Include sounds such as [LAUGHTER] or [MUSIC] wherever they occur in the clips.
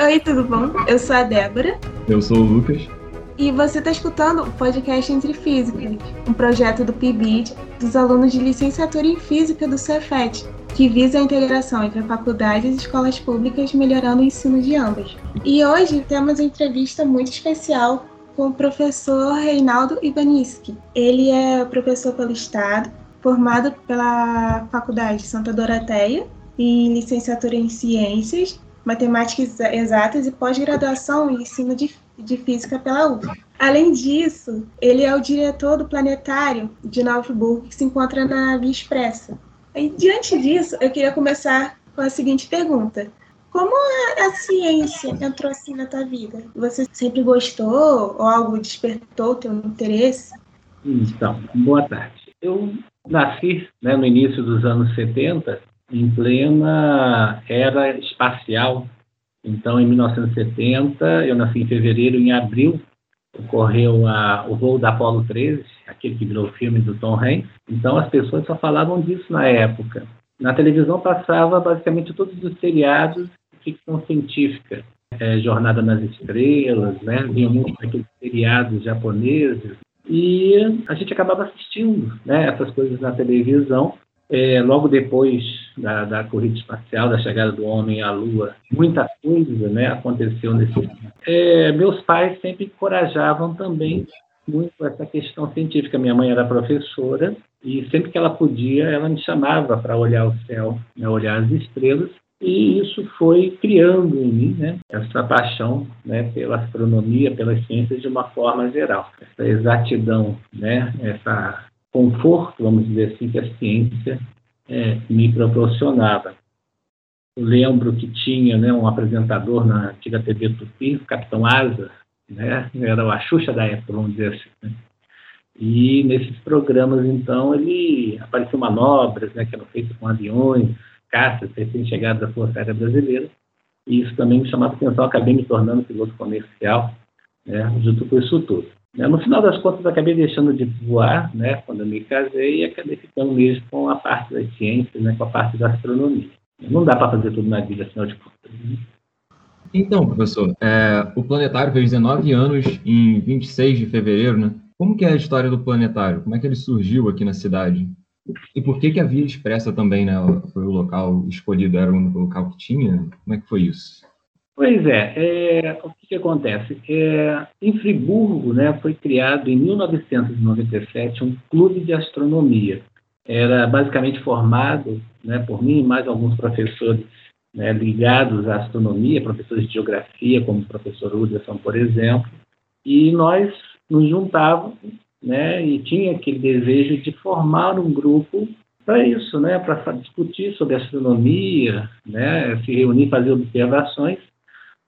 Oi, tudo bom? Eu sou a Débora. Eu sou o Lucas. E você está escutando o podcast Entre Físicas, um projeto do PIBID dos alunos de licenciatura em Física do Cefet, que visa a integração entre faculdades e escolas públicas, melhorando o ensino de ambas. E hoje temos uma entrevista muito especial com o professor Reinaldo Ivaniski. Ele é professor pelo Estado, formado pela Faculdade Santa Doroteia em licenciatura em Ciências, Matemáticas Exatas e pós-graduação em ensino de de Física pela UF. Além disso, ele é o diretor do planetário de Nova Friburgo, que se encontra na Via Expressa. E, diante disso, eu queria começar com a seguinte pergunta. Como a, ciência entrou assim na tua vida? Você sempre gostou ou algo despertou teu interesse? Então, boa tarde. Eu nasci né, no início dos anos 70, em plena era espacial então, em 1970, eu nasci em fevereiro, em abril, ocorreu a, o voo da Apollo 13, aquele que virou o filme do Tom Hanks. Então, as pessoas só falavam disso na época. Na televisão passava basicamente todos os seriados ficção científica. É, Jornada nas Estrelas, né? Vinham muitos daqueles seriados japoneses. E a gente acabava assistindo né, essas coisas na televisão é, logo depois da, da, corrida espacial, da chegada do homem à Lua, muita coisa né, aconteceu nesse. É, meus pais sempre encorajavam também muito essa questão científica. Minha mãe era professora e sempre que ela podia, ela me chamava para olhar o céu, né, olhar as estrelas. E isso foi criando em mim né, essa paixão né, pela astronomia, pelas ciências de uma forma geral. Essa exatidão, né, essa conforto, vamos dizer assim, que a ciência é, me proporcionava. Eu lembro que tinha né, um apresentador na antiga TV Tupi, o Capitão Asa, né, era a Xuxa da época, vamos dizer assim. Né? E nesses programas, então, ele apareciam manobras né, que eram feitas com aviões, caças recém-chegados da Força Aérea Brasileira, e isso também me chamava atenção, acabei me tornando piloto comercial, né, junto com isso tudo. Né? No final das contas, acabei deixando de voar, né, quando eu me casei, e acabei ficando mesmo com a parte das ciências, né, com a parte da astronomia. Não dá para fazer tudo na vida, afinal de contas. Né? Então, professor, é, o planetário fez 19 anos em 26 de fevereiro, né? Como que é a história do planetário? Como é que ele surgiu aqui na cidade? E por que que a Via Expressa também, né, foi o local escolhido, era o único local que tinha? Como é que foi isso? Pois é, é o que, que acontece? É, em Friburgo, né, foi criado em 1997 um clube de astronomia. Era basicamente formado né, por mim e mais alguns professores né, ligados à astronomia, professores de geografia, como o professor Hudson, por exemplo, e nós nos juntávamos né, e tinha aquele desejo de formar um grupo para isso, né, para discutir sobre astronomia, né, se reunir, fazer observações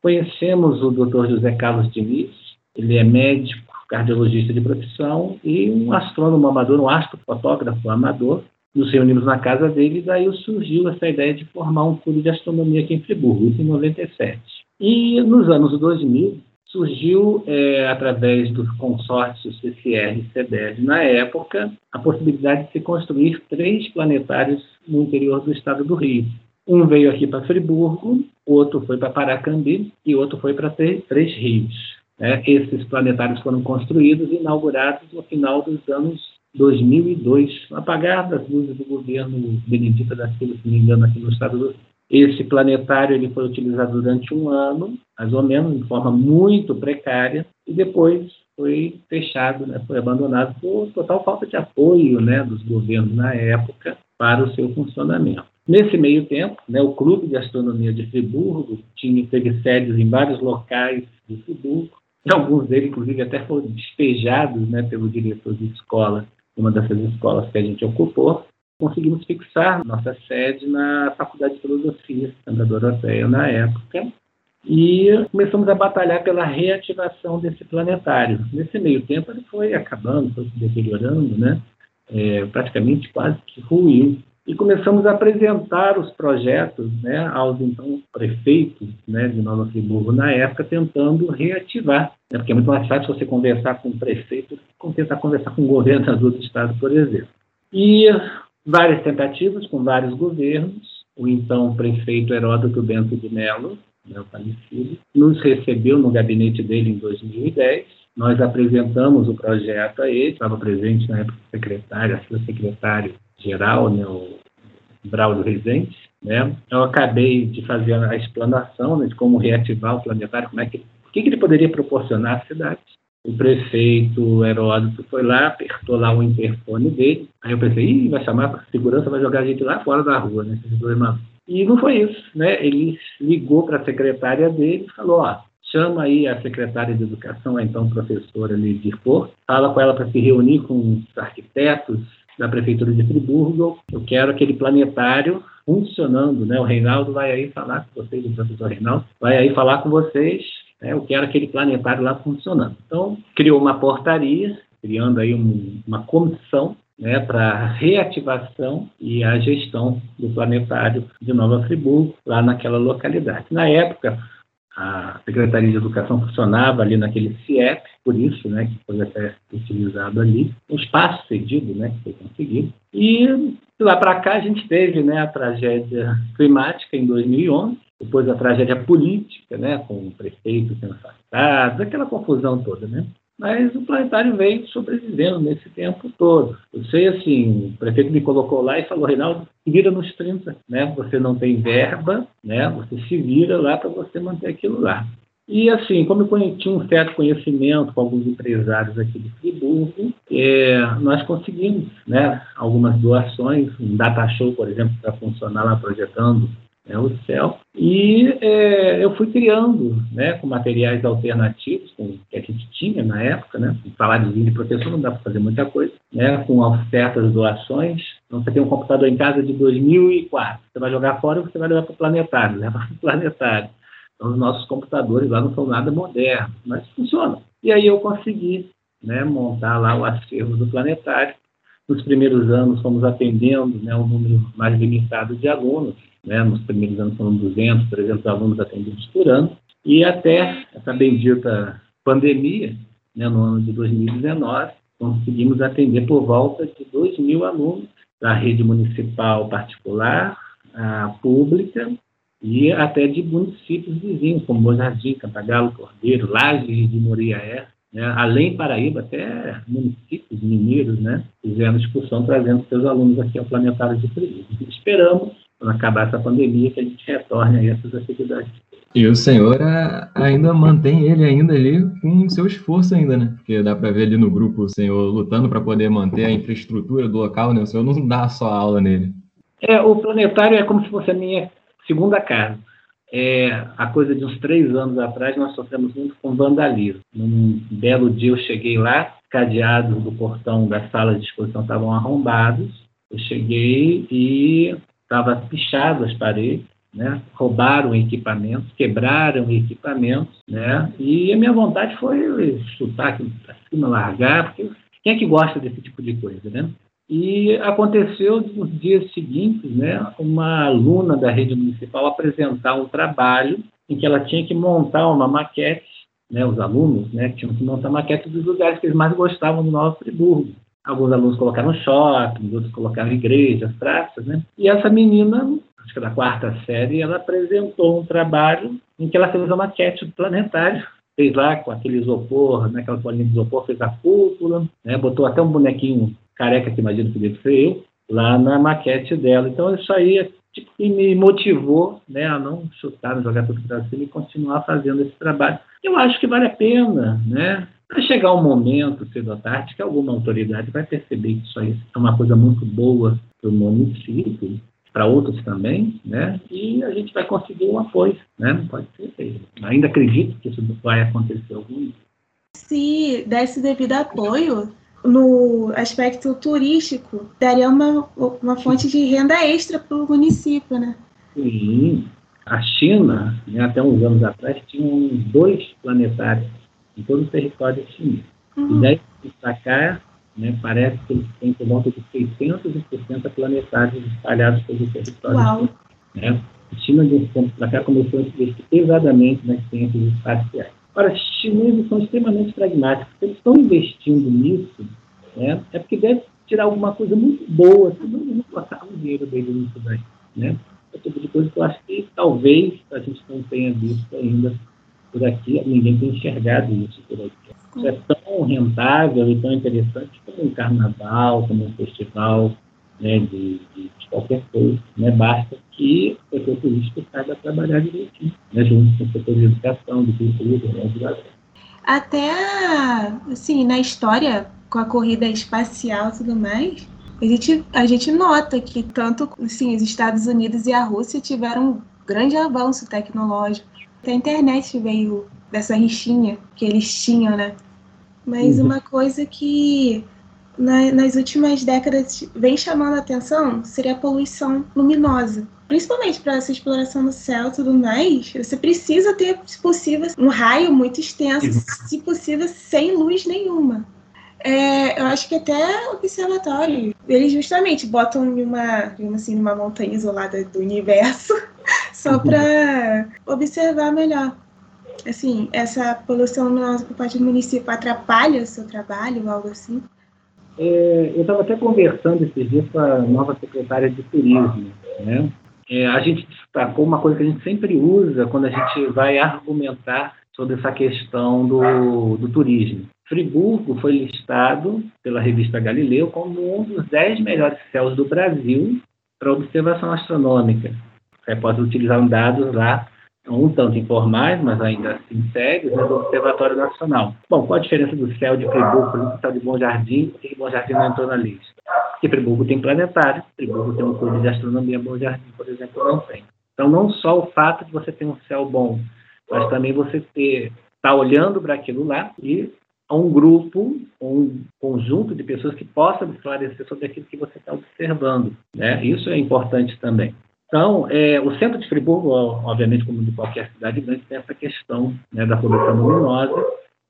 Conhecemos o Dr. José Carlos Diniz, ele é médico, cardiologista de profissão e um astrônomo amador, um astrofotógrafo amador. Nos reunimos na casa dele e daí surgiu essa ideia de formar um clube de astronomia aqui em Friburgo, isso em 97. E nos anos 2000 surgiu, é, através dos consórcios CCR e CBR na época, a possibilidade de se construir três planetários no interior do estado do Rio. Um veio aqui para Friburgo, outro foi para Paracambi e outro foi para Três Rios. Né? Esses planetários foram construídos e inaugurados no final dos anos 2002, apagar das luzes do governo Benedita da Silva, se não me engano, aqui no estado do Rio. Esse planetário ele foi utilizado durante um ano, mais ou menos, de forma muito precária, e depois foi fechado, né, foi abandonado por total falta de apoio né, dos governos na época para o seu funcionamento. Nesse meio tempo, né, o Clube de Astronomia de Friburgo tinha, teve sedes em vários locais de Friburgo, e alguns deles, inclusive, até foram despejados né, pelo diretor de escola, uma dessas escolas que a gente ocupou. Conseguimos fixar nossa sede na Faculdade de Filosofia, Santa Doroteia, na época, e começamos a batalhar pela reativação desse planetário. Nesse meio tempo, ele foi acabando, foi se deteriorando, né? É, praticamente quase que ruiu. e começamos a apresentar os projetos né, aos então prefeitos né, de Nova Friburgo na época, tentando reativar, né, porque é muito mais fácil você conversar com o prefeito do que tentar conversar com o governador [LAUGHS] do estado, por exemplo. E várias tentativas com vários governos, o então prefeito Heródoto Bento de Mello, falecido, nos recebeu no gabinete dele em 2010, nós apresentamos o projeto a ele, estava presente na época o secretário, o secretário geral, né, o Braulio Rezende, né? Eu acabei de fazer a explanação né, de como reativar o planetário, como é que, o que, que ele poderia proporcionar à cidade. O prefeito Heródoto foi lá, apertou lá o interfone dele. Aí eu pensei, Ih, vai chamar para segurança, vai jogar a gente lá fora da rua, né? Dois E não foi isso, né? Ele ligou para a secretária dele e falou, ó, chama aí a secretária de educação, a então professora Lidir Porto, fala com ela para se reunir com os arquitetos, da Prefeitura de Friburgo. Eu quero aquele planetário funcionando, né? O Reinaldo vai aí falar com vocês, o professor Reinaldo, vai aí falar com vocês. Né? Eu quero aquele planetário lá funcionando. Então, criou uma portaria, criando aí um, uma comissão né, para reativação e a gestão do planetário de Nova Friburgo, lá naquela localidade. Na época, a Secretaria de Educação funcionava ali naquele CIEP, por isso, né, que foi até utilizado ali, um espaço cedido, né, que foi conseguido. E de lá para cá a gente teve, né, a tragédia climática em 2011, depois a tragédia política, né, com o prefeito sendo afastado, aquela confusão toda, né. Mas o planetário veio sobrevivendo nesse tempo todo. Eu sei assim, o prefeito me colocou lá e falou, Reinaldo, se vira nos 30, né? Você não tem verba, né? Você se vira lá para você manter aquilo lá. E assim, como eu tinha um certo conhecimento com alguns empresários aqui de Friburgo, é, nós conseguimos né, algumas doações, um data show, por exemplo, para funcionar lá projetando né, o céu. E é, eu fui criando, né, com materiais alternativos, com, que a gente tinha na época, né, com saláriozinho de professor não dá para fazer muita coisa, né, com ofertas, doações. Então, você tem um computador em casa de 2004, você vai jogar fora e você vai levar para o planetário, [LAUGHS] leva para o planetário. Então, os nossos computadores lá não são nada modernos, mas funcionam. E aí eu consegui né, montar lá o acervo do planetário. Nos primeiros anos, fomos atendendo né, um número mais limitado de alunos, né? Nos primeiros anos foram 200, 300 alunos atendidos por ano, e até essa bendita pandemia, né, no ano de 2019, conseguimos atender por volta de 2 mil alunos da rede municipal particular, pública e até de municípios vizinhos, como Bom Jardim, Cantagalo, Cordeiro, Lages de Moriaé, né, além Paraíba, até municípios mineiros, né, fizeram discussão trazendo seus alunos aqui ao Planetário de Friburgo. Esperamos quando acabar essa pandemia, que a gente retorne a essas atividades. E o senhor ainda mantém ele ainda ali com seu esforço ainda, né? Porque dá para ver ali no grupo o senhor lutando para poder manter a infraestrutura do local, né? O senhor não dá só aula nele. É, o planetário é como se fosse a minha segunda casa. É, a coisa de uns três anos atrás, nós sofremos muito com vandalismo. Num belo dia eu cheguei lá, cadeados do portão da sala de exposição estavam arrombados. Eu cheguei e estava pichado as paredes, né? roubaram equipamentos, quebraram equipamentos, né? e a minha vontade foi chutar para cima, largar, porque quem é que gosta desse tipo de coisa, né? E aconteceu nos dias seguintes, né, uma aluna da rede municipal apresentar um trabalho em que ela tinha que montar uma maquete, né, os alunos, né, tinham que montar maquete dos lugares que eles mais gostavam do Nova Friburgo. Alguns alunos colocaram shopping, outros colocaram igrejas, praças, né? E essa menina, acho que da quarta série, ela apresentou um trabalho em que ela fez uma maquete do planetário. Fez lá com aquele isopor, né, aquela bolinha de isopor, fez a cúpula, né, botou até um bonequinho careca, que imagino que deve ser eu, lá na maquete dela. Então, isso aí tipo, me motivou né, a não chutar, não jogar tudo para cima e continuar fazendo esse trabalho. Eu acho que vale a pena, né? Vai chegar um momento, cedo ou tarde, que alguma autoridade vai perceber que isso aí é uma coisa muito boa para o município, para outros também, né? E a gente vai conseguir um apoio, né? Pode ser. Ainda acredito que isso vai acontecer algum dia. Se desse devido apoio no aspecto turístico, daria uma, uma fonte de renda extra para o município, né? Sim. A China, né, até uns anos atrás, tinha dois planetários em todo o território chinês. Uhum. E daí para cá, né, parece que eles têm por volta de 660 planetários espalhados pelo território. Uau. Né? A China, desse tempo para cá, começou a investir pesadamente nas ciências espaciais. Ora, chineses são extremamente pragmáticos. Eles estão investindo nisso, né, é porque deve tirar alguma coisa muito boa, senão eles não botar o dinheiro deles nisso daí. Né? É o tipo de coisa que eu acho que talvez a gente não tenha visto ainda por aqui, ninguém tem enxergado isso por aqui. Isso é tão rentável e tão interessante como um carnaval, como um festival né, de, de, de, qualquer coisa. Né? Basta que o setor turístico saiba trabalhar direitinho, né, junto com o setor de educação, de cultura, né, de Até, assim, na história, com a corrida espacial e tudo mais, a gente, a gente nota que tanto assim, os Estados Unidos e a Rússia tiveram um grande avanço tecnológico. A internet veio dessa rixinha que eles tinham, né? Mas uhum. uma coisa que na, nas últimas décadas vem chamando a atenção seria a poluição luminosa. Principalmente para essa exploração do céu e tudo mais, você precisa ter, se possível, um raio muito extenso, se possível, sem luz nenhuma. É, eu acho que até o observatório, eles justamente botam em uma, assim, numa montanha isolada do universo, [LAUGHS] só para observar melhor. Assim, essa poluição luminosa por parte do município atrapalha o seu trabalho algo assim? É, eu estava até conversando esses dias com a nova secretária de turismo, né? É, a gente destacou uma coisa que a gente sempre usa quando a gente vai argumentar sobre essa questão do, do turismo. Friburgo foi listado pela revista Galileu como um dos dez melhores céus do Brasil para observação astronômica. Você pode utilizar dados lá, um tanto informais, mas ainda assim sérios, né, do Observatório Nacional. Bom, qual a diferença do céu de Friburgo, para o céu de Bom Jardim, por que Bom Jardim não entrou na lista? Porque Friburgo tem planetário, Friburgo tem um clube de astronomia, Bom Jardim, por exemplo, não tem. Então, não só o fato de você ter um céu bom, mas também você ter está olhando para aquilo lá e um grupo, um conjunto de pessoas que possam esclarecer sobre aquilo que você está observando. Né? Isso é importante também. Então, é, o centro de Friburgo, obviamente, como de qualquer cidade grande, tem essa questão né, da poluição luminosa.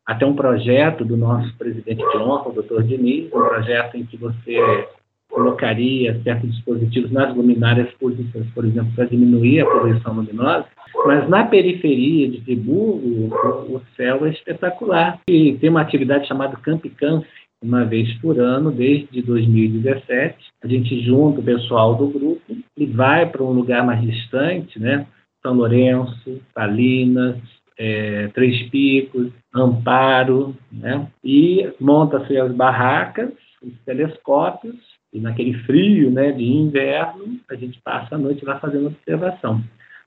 Até um projeto do nosso presidente de honra, o doutor Diniz, um projeto em que você colocaria certos dispositivos nas luminárias públicas, por exemplo, para diminuir a poluição luminosa. Mas na periferia de Friburgo, o céu é espetacular. E tem uma atividade chamada Camp Camp, uma vez por ano, desde 2017. A gente junta o pessoal do grupo e vai para um lugar mais distante, né? São Lourenço, Salinas, é, Três Picos, Amparo, né? E monta-se as barracas, os telescópios, e naquele frio né, de inverno, a gente passa a noite lá fazendo observação.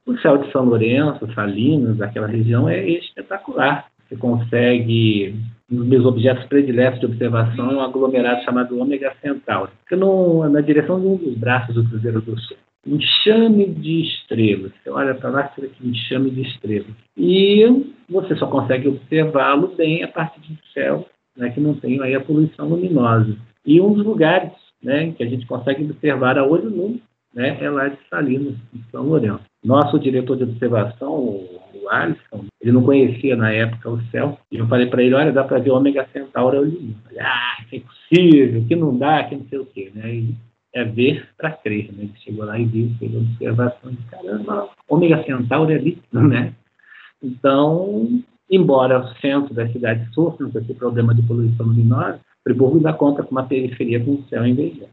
O céu de São Lourenço, Salinas, aquela região é espetacular. Você consegue, um dos meus objetos prediletos de observação é um aglomerado chamado Ômega Centauri, que no, na direção de um dos braços do Cruzeiro do Sul. Enxame de estrelas. Você olha para lá, você vê um enxame de estrelas. E você só consegue observá-lo bem a partir do céu, né, que não tem aí a poluição luminosa. E um dos lugares né, que a gente consegue observar a olho nu né, é lá de Salinas, em São Lourenço. Nosso diretor de observação, o, Alisson, ele não conhecia na época o céu, e eu falei para ele, olha, dá para ver Ômega Centauri ali. Falei, ah, que é impossível, que não dá, que não sei o quê, né? E é ver para crer, né? Ele chegou lá e viu, fez observação de caramba, Ômega Centauri ali, né? Então, embora o centro da cidade sofra com esse problema de poluição luminosa, Friburgo dá conta com uma periferia com o céu invejado.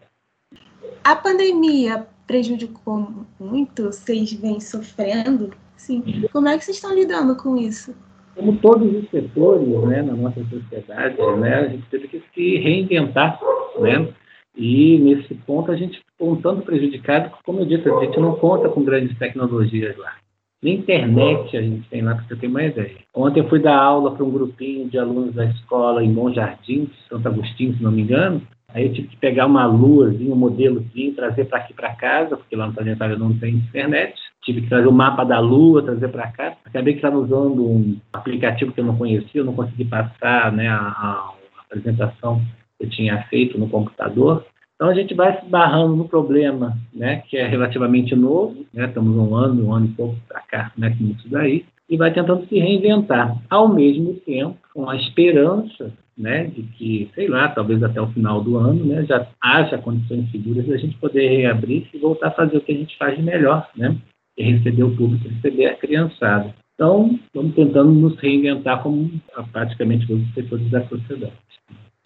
A pandemia prejudicou muito? Vocês vêm sofrendo? Sim. Como é que vocês estão lidando com isso? Como todos os setores né, na nossa sociedade, né, a gente teve que se reinventar. Né? E nesse ponto a gente ficou um tanto prejudicado, como eu disse, a gente não conta com grandes tecnologias lá. Nem internet a gente tem lá, para você ter uma ideia. Ontem eu fui dar aula para um grupinho de alunos da escola em Bom Jardim, Santo Agostinho, se não me engano. Aí eu tive que pegar uma luazinha, um modelozinho, trazer para aqui para casa, porque lá no Sagitário não tem internet. Tive que trazer o mapa da lua, trazer para cá. Acabei que estava usando um aplicativo que eu não conhecia, eu não consegui passar né, a, a apresentação que eu tinha feito no computador. Então a gente vai se barrando no problema, né, que é relativamente novo, né, estamos um ano, um ano e pouco para cá, né, com isso daí, e vai tentando se reinventar, ao mesmo tempo com a esperança né, de que, sei lá, talvez até o final do ano, né, já haja condições seguras de a gente poder reabrir e voltar a fazer o que a gente faz de melhor, né, receber o público, receber a criançada. Então, estamos tentando nos reinventar como praticamente todos os setores da sociedade.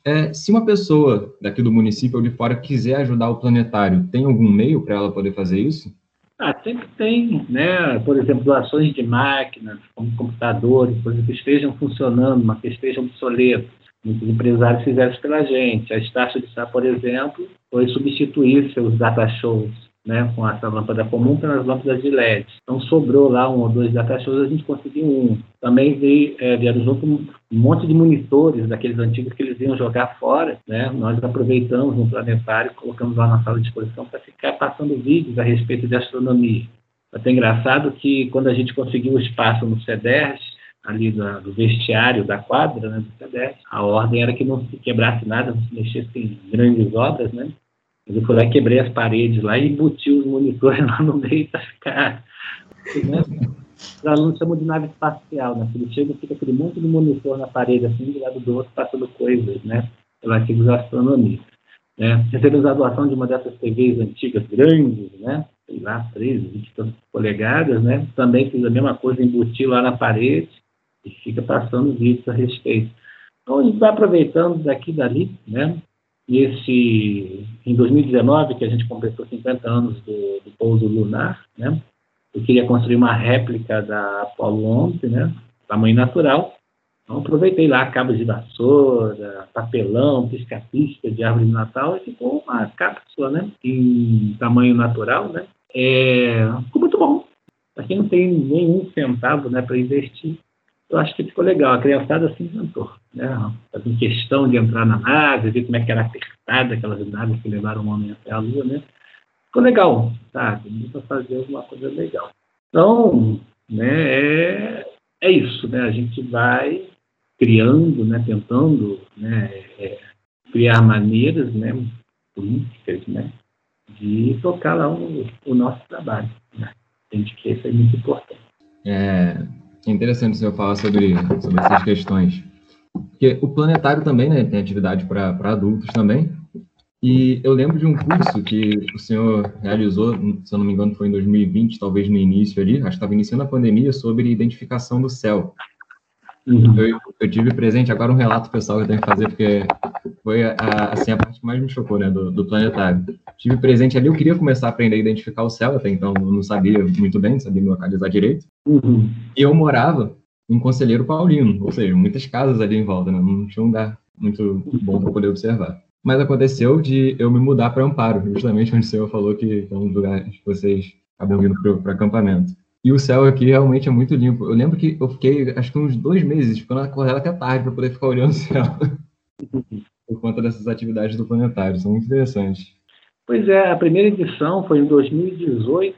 É, se uma pessoa daqui do município ou de fora quiser ajudar o planetário, tem algum meio para ela poder fazer isso? Ah, sempre tem, né? Por exemplo, doações de máquinas, como computadores, coisas que estejam funcionando, mas que estejam obsoletas. Muitos empresários fizeram isso pela gente. A Estácio de Sá, por exemplo, foi substituir seus data shows né, com essa lâmpada comum pelas lâmpadas de LED. Então sobrou lá um ou dois data shows, a gente conseguiu um. Também veio, é, vieram junto um monte de monitores daqueles antigos que eles iam jogar fora. Né? Nós aproveitamos no planetário, colocamos lá na sala de exposição para ficar passando vídeos a respeito de astronomia. Até engraçado que quando a gente conseguiu o espaço no CEDERS, ali do, vestiário da quadra né, do CEDERS, a ordem era que não se quebrasse nada, não se mexesse em grandes obras, né? Eu fui lá, quebrei as paredes lá e embuti os monitores lá no meio para ficar. Né? Os alunos chamam de nave espacial, né? Quando chega, fica aquele monte de monitor na parede, assim, do lado do outro, passando coisas, né? Relativos à astronomia. Né? Recebemos a doação de uma dessas TVs antigas, grandes, né? Sei lá, 13, 20 polegadas, né? Também fiz a mesma coisa, embuti lá na parede e fica passando vídeos a respeito. Então, a gente vai aproveitando daqui e dali, né? E esse, em 2019, que a gente completou 50 anos do, do pouso lunar, né? Eu queria construir uma réplica da Apollo 11, né? Tamanho natural. Então, aproveitei lá cabos de vassoura, papelão, pisca-pisca de árvore de Natal e ficou uma cápsula, né? Em tamanho natural, né? É, ficou muito bom. Para quem não tem nenhum centavo, né, para investir, eu acho que ficou legal. A criançada se encantou. Né? Fazendo questão de entrar na nave, ver como é que era apertada aquelas naves que levaram o homem até a Lua. Né? Ficou legal, sabe? Deu para fazer alguma coisa legal. Então, né, é, é isso. Né? A gente vai criando, né, tentando né, é, criar maneiras né, políticas né, de tocar lá o, o nosso trabalho. Né? A gente que isso é muito importante. É, é interessante o senhor falar sobre, sobre essas questões. Porque o planetário também né, tem atividade para adultos também. E eu lembro de um curso que o senhor realizou, se eu não me engano, foi em 2020, talvez no início ali, acho que estava iniciando a pandemia, sobre identificação do céu. Uhum. Eu, eu, tive presente agora um relato pessoal que eu tenho que fazer, porque foi a, assim, a parte que mais me chocou né, do, do, planetário. Tive presente ali, eu queria começar a aprender a identificar o céu, até então eu não sabia muito bem, não sabia me localizar direito. Uhum. E eu morava em Conselheiro Paulino, ou seja, muitas casas ali em volta, né? não tinha um lugar muito bom para poder observar. Mas aconteceu de eu me mudar para Amparo, justamente onde o senhor falou que é um lugar que vocês acabam vindo para o acampamento. E o céu aqui realmente é muito limpo. Eu lembro que eu fiquei, acho que uns dois meses, ficando acordado até tarde para poder ficar olhando o céu. [LAUGHS] Por conta dessas atividades do planetário. São muito interessantes. Pois é, a primeira edição foi em 2018,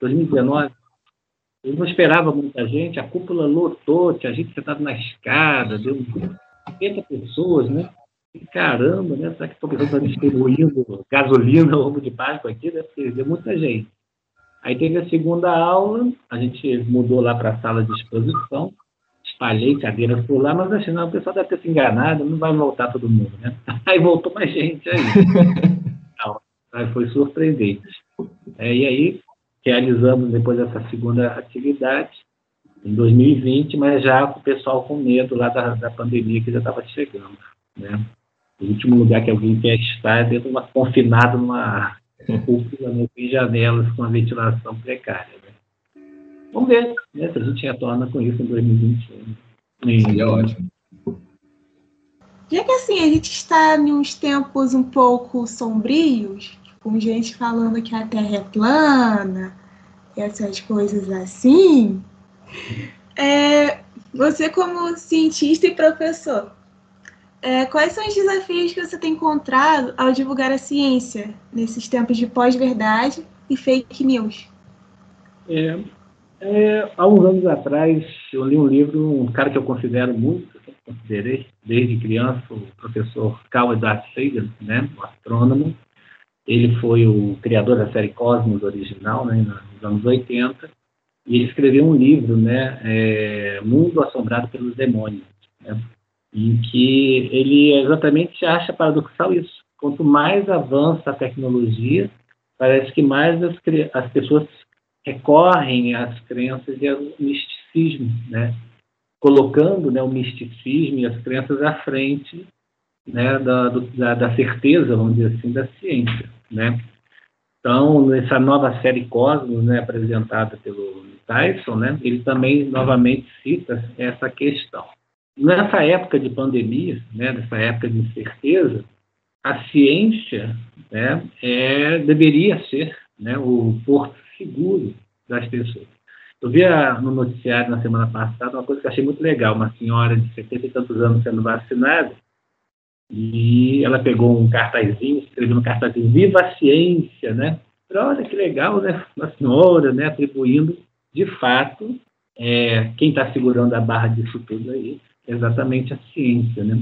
2019. Eu não esperava muita gente, a cúpula lotou, tinha gente sentado na escada, deu 50 pessoas, né? E caramba, né? Será que estou pensando distribuindo gasolina longo de Páscoa aqui? Né? Porque deu muita gente. Aí teve a segunda aula, a gente mudou lá para a sala de exposição, espalhei cadeiras por lá, mas achei, não, o pessoal deve ter se enganado, não vai voltar todo mundo, né? [LAUGHS] Aí voltou mais gente aí. [LAUGHS] Não, aí foi surpreendente. É, e aí realizamos depois essa segunda atividade em 2020, mas já com o pessoal com medo lá da, da pandemia que já estava chegando, né? O último lugar que alguém quer estar é dentro de uma, confinado numa [LAUGHS] cúpula né, em janelas com a ventilação precária. Né? Vamos ver né, se a gente retorna com isso em 2021. Seria ótimo. Já que assim, a gente está em uns tempos um pouco sombrios, com gente falando que a Terra é plana, essas coisas assim, é, você como cientista e professor, é, quais são os desafios que você tem encontrado ao divulgar a ciência nesses tempos de pós-verdade e fake news? É, é, há uns anos atrás, eu li um livro, um cara que eu considero muito, eu considerei desde criança, o professor Carl Edward Sagan, né, o astrônomo. Ele foi o criador da série Cosmos original, né, nos anos 80, e ele escreveu um livro, né, é, Mundo Assombrado pelos Demônios. Né, em que ele exatamente acha paradoxal isso. Quanto mais avança a tecnologia, parece que mais as, as pessoas recorrem às crenças e ao misticismo, né? colocando né, o misticismo e as crenças à frente né, da, do, da, da, certeza, vamos dizer assim, da ciência. Né? Então, nessa nova série Cosmos, né, apresentada pelo Tyson, né, ele também novamente cita essa questão. Nessa época de pandemia, né, nessa época de incerteza, a ciência né, é, deveria ser né, o porto seguro das pessoas. Eu vi no noticiário na semana passada uma coisa que achei muito legal, uma senhora de 70 e tantos anos sendo vacinada, e ela pegou um cartazinho, escreveu no cartazinho, viva a ciência, né? Olha que legal, né? Uma senhora, né, atribuindo, de fato, é, quem está segurando a barra disso tudo aí, exatamente a ciência, né?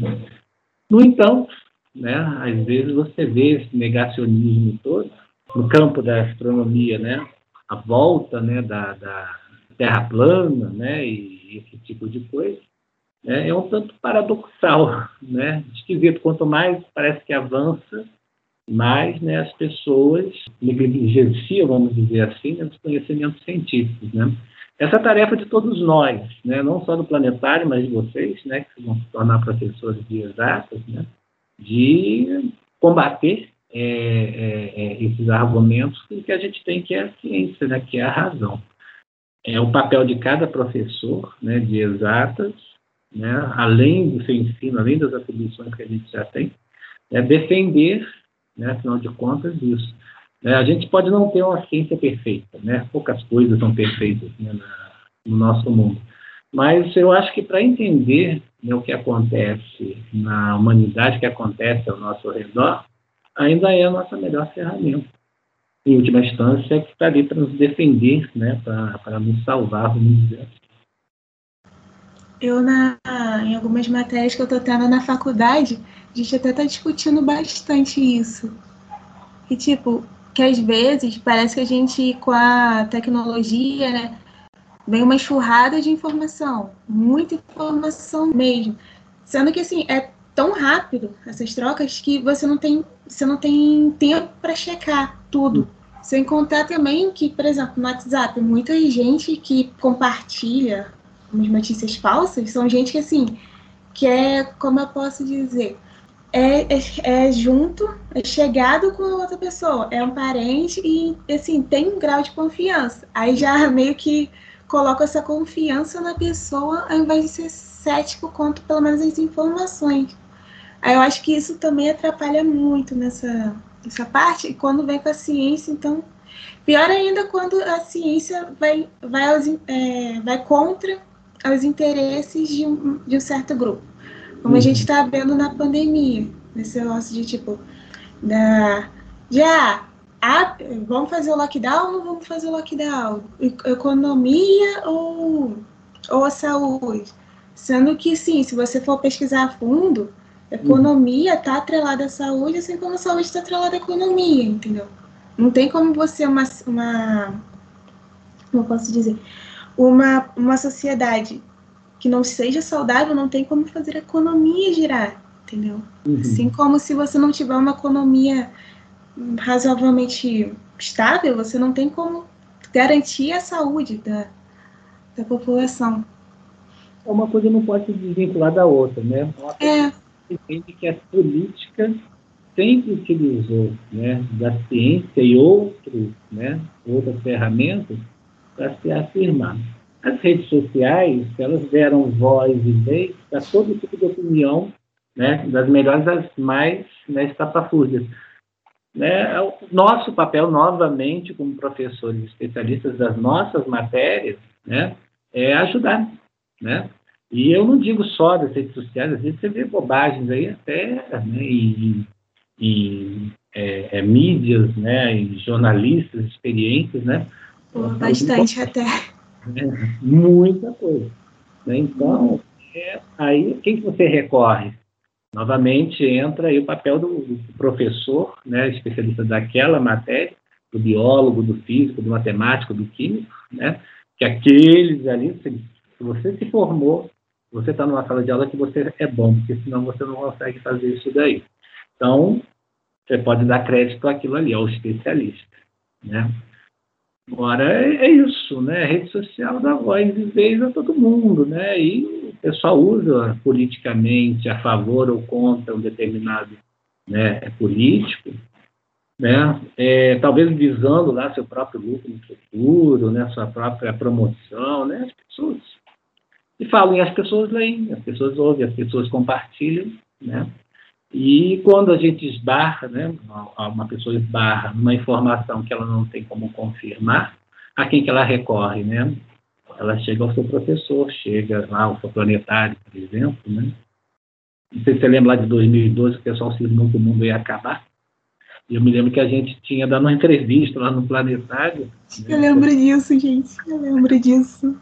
No entanto, né, às vezes você vê esse negacionismo todo, no campo da astronomia, né, a volta né, da, da terra plana, né, e esse tipo de coisa, né, é um tanto paradoxal, [LAUGHS] né, esquisito. Quanto mais parece que avança, mais né, as pessoas negligenciam, vamos dizer assim, né, os conhecimentos científicos, né. Essa é tarefa de todos nós, né, não só do planetário, mas de vocês, né, que vão se tornar professores de exatas, né, de combater é, é, é, esses argumentos que a gente tem que é a ciência, né, que é a razão. É o papel de cada professor né, de exatas, né, além do seu ensino, além das atribuições que a gente já tem, é defender, né, afinal de contas, isso. É, a gente pode não ter uma ciência perfeita, né, poucas coisas são perfeitas né, no nosso mundo. Mas eu acho que para entender né, o que acontece na humanidade, o que acontece ao nosso redor, ainda é a nossa melhor ferramenta. Em última instância, é que está ali para nos defender, né, para nos salvar, vamos dizer assim. Eu, na, em algumas matérias que eu estou tendo na faculdade, a gente até está discutindo bastante isso. E, tipo, que às vezes parece que a gente, com a tecnologia, né, vem uma enxurrada de informação, muita informação mesmo. Sendo que, assim, é tão rápido essas trocas que você não tem, você não tem tempo para checar tudo. Sem contar também que, por exemplo, no WhatsApp, muita gente que compartilha umas notícias falsas são gente que, assim, que é, como eu posso dizer, é, é, é, junto, é chegado com a outra pessoa, é um parente e, assim, tem um grau de confiança. Aí já [LAUGHS] meio que coloca essa confiança na pessoa ao invés de ser cético quanto pelo menos as informações. Aí eu acho que isso também atrapalha muito nessa, nessa parte, e quando vem com a ciência, então. Pior ainda quando a ciência vai, vai, aos, é, vai contra os interesses de de um certo grupo. Como uhum. a gente está vendo na pandemia, nesse negócio de tipo, da, já ah, vamos fazer o lockdown ou não vamos fazer o lockdown? Economia ou, ou a saúde? Sendo que, sim, se você for pesquisar a fundo, economia está atrelada à saúde, assim como a saúde está atrelada à economia, entendeu? Não tem como você, uma, uma como eu posso dizer, uma, uma sociedade que não seja saudável, não tem como fazer a economia girar, entendeu? Uhum. Assim como se você não tiver uma economia razoavelmente estável, você não tem como garantir a saúde da, da população. Uma coisa não pode se desvincular da outra, né? É. Entende que a política sempre utilizou né, da ciência e outros, né, outras ferramentas para se afirmar. As redes sociais, elas deram voz e vez para todo tipo de opinião, né, das melhores das mais né, estapafúrdias. Né, o nosso papel, novamente, como professores especialistas das nossas matérias, né, é ajudar. Né? E eu não digo só das redes sociais, às vezes você vê bobagens aí até né, em, em é, é, mídias, né, em jornalistas experientes, né? bastante até. Né, muita coisa. Né? Então, é, aí quem que você recorre? Novamente entra aí o papel do, professor, né, especialista daquela matéria, do biólogo, do físico, do matemático, do químico, né, que aqueles ali, se, se você se formou você está numa sala de aula que você é bom, porque senão você não consegue fazer isso daí. Então, você pode dar crédito àquilo ali, ao especialista, né? Agora, é, é isso, né? A rede social dá voz e vez a todo mundo, né? E o pessoal usa politicamente a favor ou contra um determinado né, político, né? É, talvez visando lá seu próprio lucro no futuro, né? Sua própria promoção, né? As pessoas e falam, e as pessoas leem, as pessoas ouvem, as pessoas compartilham, né? E quando a gente esbarra, né, uma pessoa esbarra numa informação que ela não tem como confirmar, a quem que ela recorre, né? Ela chega ao seu professor, chega lá ao seu planetário, por exemplo, né? Não sei se você lembra lá de 2012, que o pessoal cismou que o mundo ia acabar. E eu me lembro que a gente tinha dado uma entrevista lá no planetário. Né? Eu lembro disso, gente. Eu lembro disso.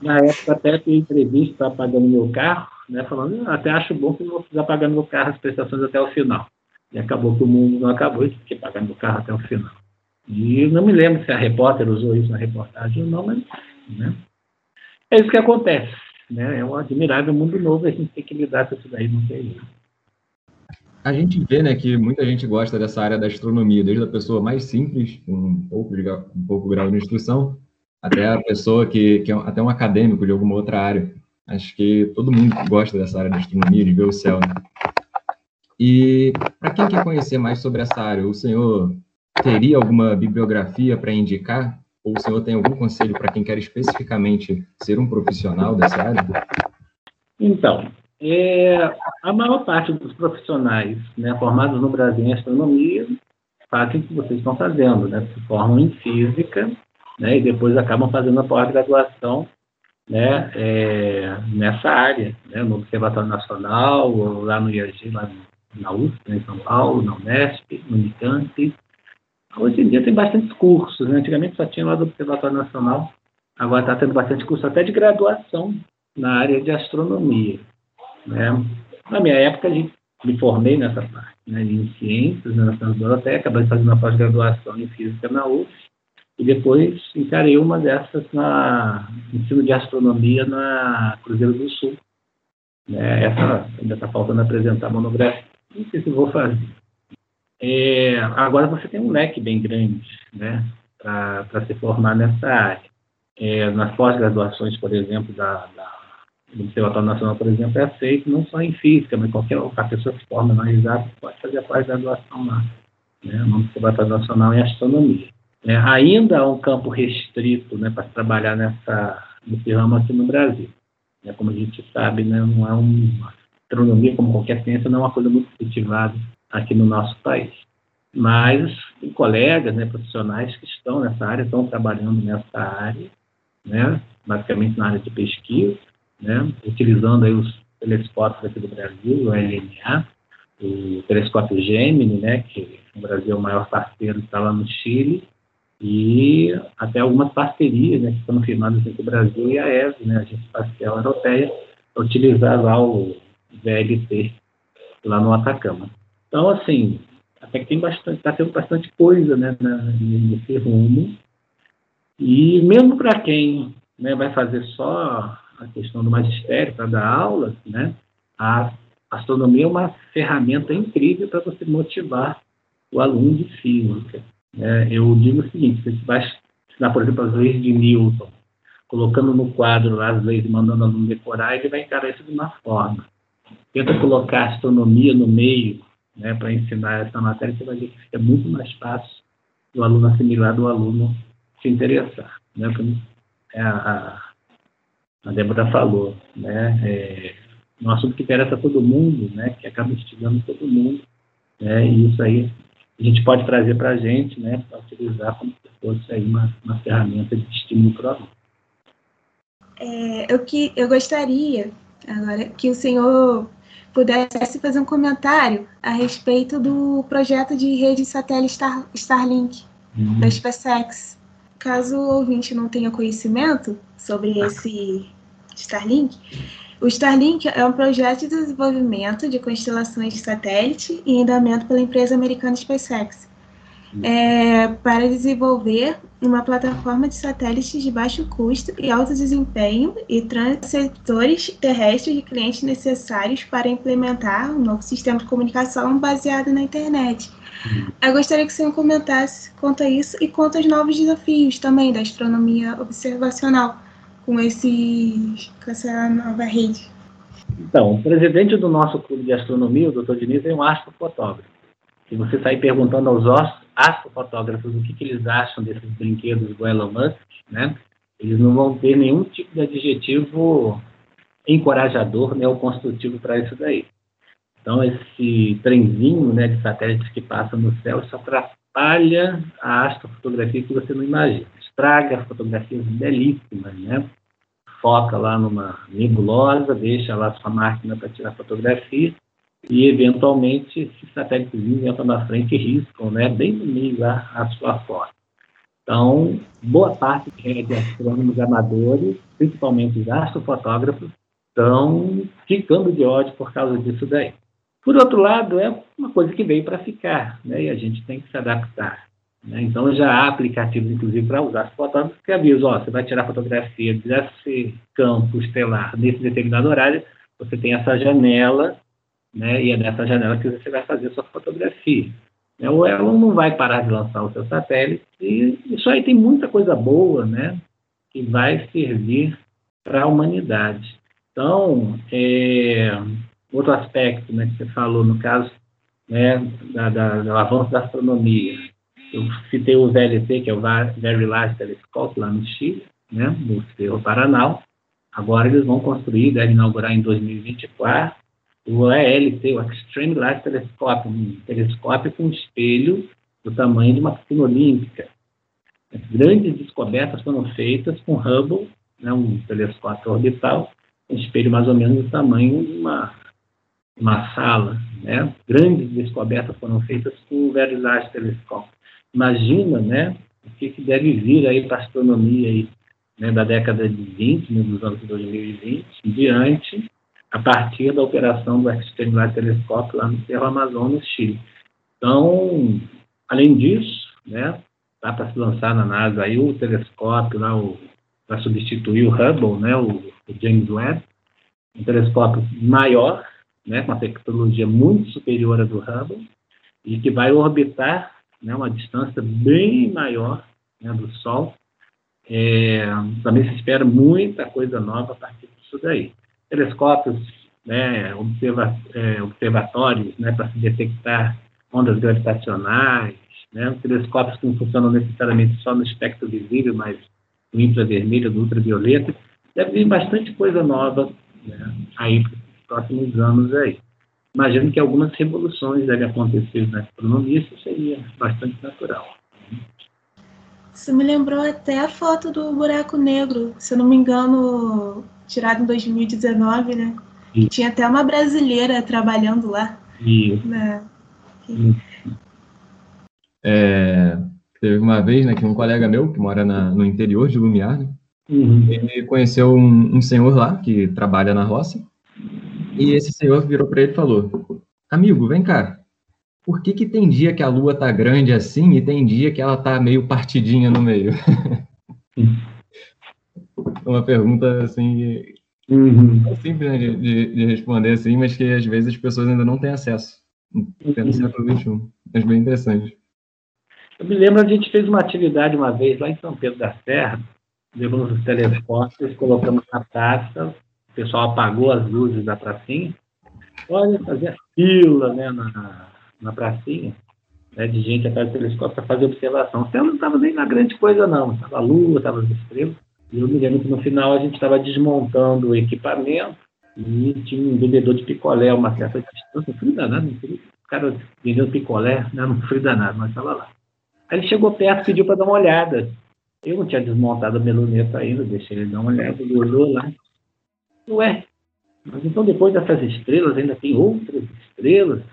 Na época até tinha entrevista apagando meu carro, né, falando, ah, até acho bom que não vou precisar pagar meu carro as prestações até o final. E acabou que o mundo não acabou e que pagar meu carro até o final. E não me lembro se a repórter usou isso na reportagem ou não, mas né, é isso que acontece. Né? É um admirável mundo novo a gente tem que lidar com isso daí, não tem jeito. A gente vê né, que muita gente gosta dessa área da astronomia, desde a pessoa mais simples, com um pouco, de, um pouco grau de instrução, até a pessoa que, que é até um acadêmico de alguma outra área. Acho que todo mundo gosta dessa área de astronomia, de ver o céu. Né? E para quem quer conhecer mais sobre essa área, o senhor teria alguma bibliografia para indicar? Ou o senhor tem algum conselho para quem quer especificamente ser um profissional dessa área? Então, é, a maior parte dos profissionais né, formados no Brasil em astronomia fazem o que vocês estão fazendo, né? Se formam em física né, e depois acabam fazendo a pós-graduação né, é, nessa área, né, no Observatório Nacional, lá no IAG, lá na USP, né, em São Paulo, na Unesp, no Unicamp. Hoje em dia tem bastantes cursos, né? antigamente só tinha lá do Observatório Nacional, agora está tendo bastante curso até de graduação na área de astronomia. Né? Na minha época, a gente, me formei nessa parte, né, em ciências, né, na Doroteia, acabei fazendo uma pós-graduação em física na UF, e depois encarei uma dessas na ensino de astronomia na Cruzeiro do Sul. Né? Essa ainda está faltando apresentar a monografia. Não sei se vou fazer. É, agora você tem um leque bem grande né, para se formar nessa área. É, nas pós-graduações, por exemplo, da, da, do Observatório Nacional, por exemplo, é aceito não só em física, mas qualquer a pessoa que forma na exato pode fazer a pós-graduação lá, né, no Observatório Nacional em Astronomia. É, ainda há um campo restrito né, para trabalhar nessa, nesse ramo aqui no Brasil. É, como a gente sabe, né, não é uma astronomia, como qualquer ciência, não é uma coisa muito cultivada aqui no nosso país. Mas tem colegas, né, profissionais que estão nessa área, estão trabalhando nessa área, né, basicamente na área de pesquisa, né, utilizando aí os telescópios aqui do Brasil, o LNA, o telescópio Gemini, né, que no Brasil é o maior parceiro, está lá no Chile, e até algumas parcerias né, que estão firmadas entre o Brasil e a ESA, né, a Agência Espacial Europeia, para utilizar lá o VLT lá no Atacama. Então, assim, até que bastante, está tendo bastante coisa né, nesse rumo. E mesmo para quem né, vai fazer só a questão do magistério para dar aulas, né, a astronomia é uma ferramenta incrível para você motivar o aluno de física. É, eu digo o seguinte: você vai ensinar, por exemplo, as leis de Newton, colocando no quadro lá as leis e mandando o aluno decorar, ele vai encarar isso de uma forma. Tenta colocar astronomia no meio né, para ensinar essa matéria, você vai ver que fica muito mais fácil do aluno assimilar, do aluno se interessar. Né, é a, a Débora falou, né, é um assunto que interessa todo mundo, né, que acaba instigando todo mundo, né, e isso aí a gente pode trazer para a gente, né, para utilizar como se fosse aí uma, uma ferramenta de estímulo para o aluno. É, eu, que, eu gostaria agora que o senhor pudesse fazer um comentário a respeito do projeto de rede satélite Star, Starlink uhum. da SpaceX. Caso o ouvinte não tenha conhecimento sobre esse Starlink, o Starlink é um projeto de desenvolvimento de constelações de satélite em andamento pela empresa americana SpaceX, é, para desenvolver uma plataforma de satélites de baixo custo e alto desempenho e transceptores terrestres de clientes necessários para implementar um novo sistema de comunicação baseado na internet. Eu gostaria que você comentasse quanto a isso e quanto aos novos desafios também da astronomia observacional com, esse, com essa nova rede. Então, o presidente do nosso clube de astronomia, o Dr. Diniz, é um astrofotógrafo. Se você sair perguntando aos astrofotógrafos o que, que eles acham desses brinquedos do Elon Musk, né, eles não vão ter nenhum tipo de adjetivo encorajador né, ou construtivo para isso daí. Então, esse trenzinho né, de satélites que passa no céu só atrapalha a astrofotografia que você não imagina. Estraga fotografias belíssimas, né? Foca lá numa nebulosa, deixa lá sua máquina para tirar fotografia e, eventualmente, esses satélites entram na frente e riscam, né? Bem no meio lá a sua foto. Então, boa parte de astrônomos amadores, principalmente os astrofotógrafos, estão ficando de ódio por causa disso daí. Por outro lado, é uma coisa que veio para ficar, né? e a gente tem que se adaptar. Né? Então, já há aplicativos, inclusive, para usar fotógrafos que avisam, ó, você vai tirar fotografia desse campo estelar nesse determinado horário, você tem essa janela, né? e é nessa janela que você vai fazer a sua fotografia. Né? O Elon não vai parar de lançar o seu satélite, e isso aí tem muita coisa boa, né? que vai servir para a humanidade. Então, é, outro aspecto né, que você falou, no caso né, da, da, do avanço da astronomia. Eu citei o VLT, que é o Very Large Telescope, lá no Chile, né, no Cerro Paranal. Agora eles vão construir, deve inaugurar em 2024, o ELT, o Extreme Large Telescope, um telescópio com espelho do tamanho de uma piscina olímpica. As grandes descobertas foram feitas com Hubble, né, um telescópio orbital, um espelho mais ou menos do tamanho de uma uma sala, né? Grandes descobertas foram feitas com o Very Large Telescope. Imagina, né? O que, que deve vir aí para a astronomia aí, né, da década de 20, né, dos anos 2020, em diante, a partir da operação do Extreme Large Telescope lá no Cerro Amazonas, Chile. Então, além disso, né, dá para se lançar na NASA aí o telescópio lá, para substituir o Hubble, né, o, o James Webb, um telescópio maior, né, com uma tecnologia muito superior à do Hubble, e que vai orbitar né, uma distância bem maior né, do Sol. É, também se espera muita coisa nova a partir disso daí. Telescópios, né, observa, é, observatórios né, para se detectar ondas gravitacionais, né, telescópios que não funcionam necessariamente só no espectro visível, mas no infravermelho, no ultravioleta. Deve vir bastante coisa nova né, aí próximos anos aí. Imagino que algumas revoluções devem acontecer na astronomia, isso seria bastante natural. Isso me lembrou até a foto do buraco negro, se eu não me engano, tirado em 2019, né? Isso. Tinha até uma brasileira trabalhando lá. Isso. Né? É, teve uma vez né, que um colega meu, que mora na, no interior de Lumiar, né, uhum. ele conheceu um, um senhor lá que trabalha na roça, e esse senhor virou para ele e falou: Amigo, vem cá. Por que, que tem dia que a lua tá grande assim e tem dia que ela tá meio partidinha no meio? [LAUGHS] Uma pergunta assim. Uhum. Simples né, de, de, de, responder assim, mas que às vezes as pessoas ainda não têm acesso. Pelo século XXI. Mas bem interessante. Eu me lembro, a gente fez uma atividade uma vez lá em São Pedro da Serra, levamos os telescópios, colocamos na praça, o pessoal apagou as luzes da pracinha. Olha, fazia fila né, na, na pracinha, né, de gente atrás do telescópio para fazer observação. O céu não estava nem na grande coisa, não. Estava a lua, estava as estrelas. E eu me lembro que no final a gente estava desmontando o equipamento e tinha um vendedor de picolé uma certa distância, frio danado, um frio. o cara vendendo picolé, né, um frio danado, mas estava lá. Aí ele chegou perto e pediu para dar uma olhada. Eu não tinha desmontado a meloneta ainda, deixei ele dar uma olhada, ele olhou lá, Ué, mas então depois dessas estrelas ainda tem outras estrelas? Eu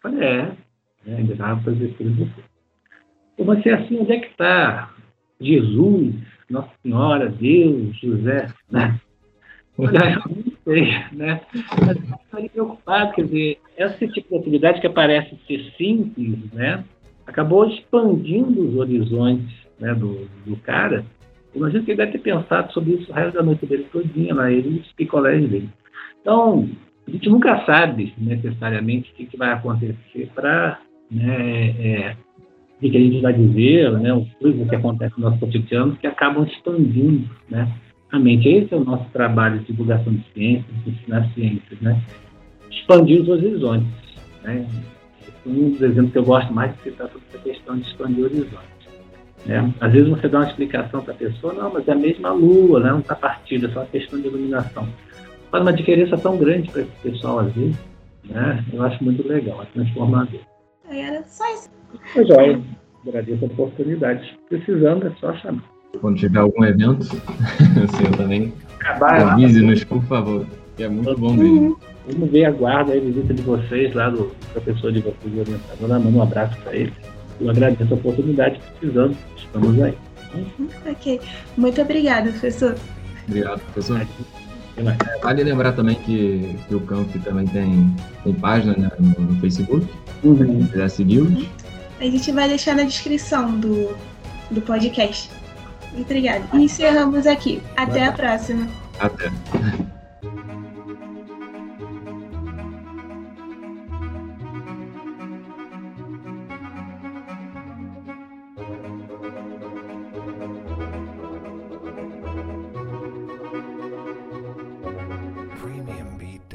falei, é, é ainda dá para as estrelas. Mas se assim, onde é que está Jesus, Nossa Senhora, Deus, José, né? Olha, eu não sei, né? Mas eu estaria preocupado, quer dizer, esse tipo de atividade que parece ser simples, né? Acabou expandindo os horizontes né, do, do cara, imagino que ele deve ter pensado sobre isso o resto da noite dele todinha lá, ele e os picolés dele. Então, a gente nunca sabe necessariamente o que, que vai acontecer para né, é, o que a gente vai dizer, né, as coisas que acontecem no nosso cotidiano que acabam expandindo né, a mente. Esse é o nosso trabalho de divulgação de ciências, de ensinar ciências, né? expandir os horizontes. Né? Um dos exemplos que eu gosto mais de citar sobre essa questão de expandir horizontes. Né? Às vezes você dá uma explicação para a pessoa, não, mas é a mesma lua, né? não está partida, é só uma questão de iluminação. Faz uma diferença tão grande para esse pessoal, às vezes. Né? Eu acho muito legal, é transformador. Era só isso. Mas, joia, agradeço a oportunidade. Precisando, é só chamar. Quando tiver algum evento, [LAUGHS] assim, eu também avise-nos, por favor. Que é muito bom mesmo. Vamos ver, aguardo a visita de vocês lá do professor de vocês orientador. Manda um abraço para ele. Eu agradeço a oportunidade, precisando. Estamos aí. Uhum, ok. Muito obrigada, professor. Obrigado, professor. Vale lembrar também que, que o Camp também tem, tem página né, no, no, Facebook. Uhum. Quem quiser segui-los. A gente vai deixar na descrição do, do podcast. Obrigada. E encerramos aqui. Até a próxima. Até.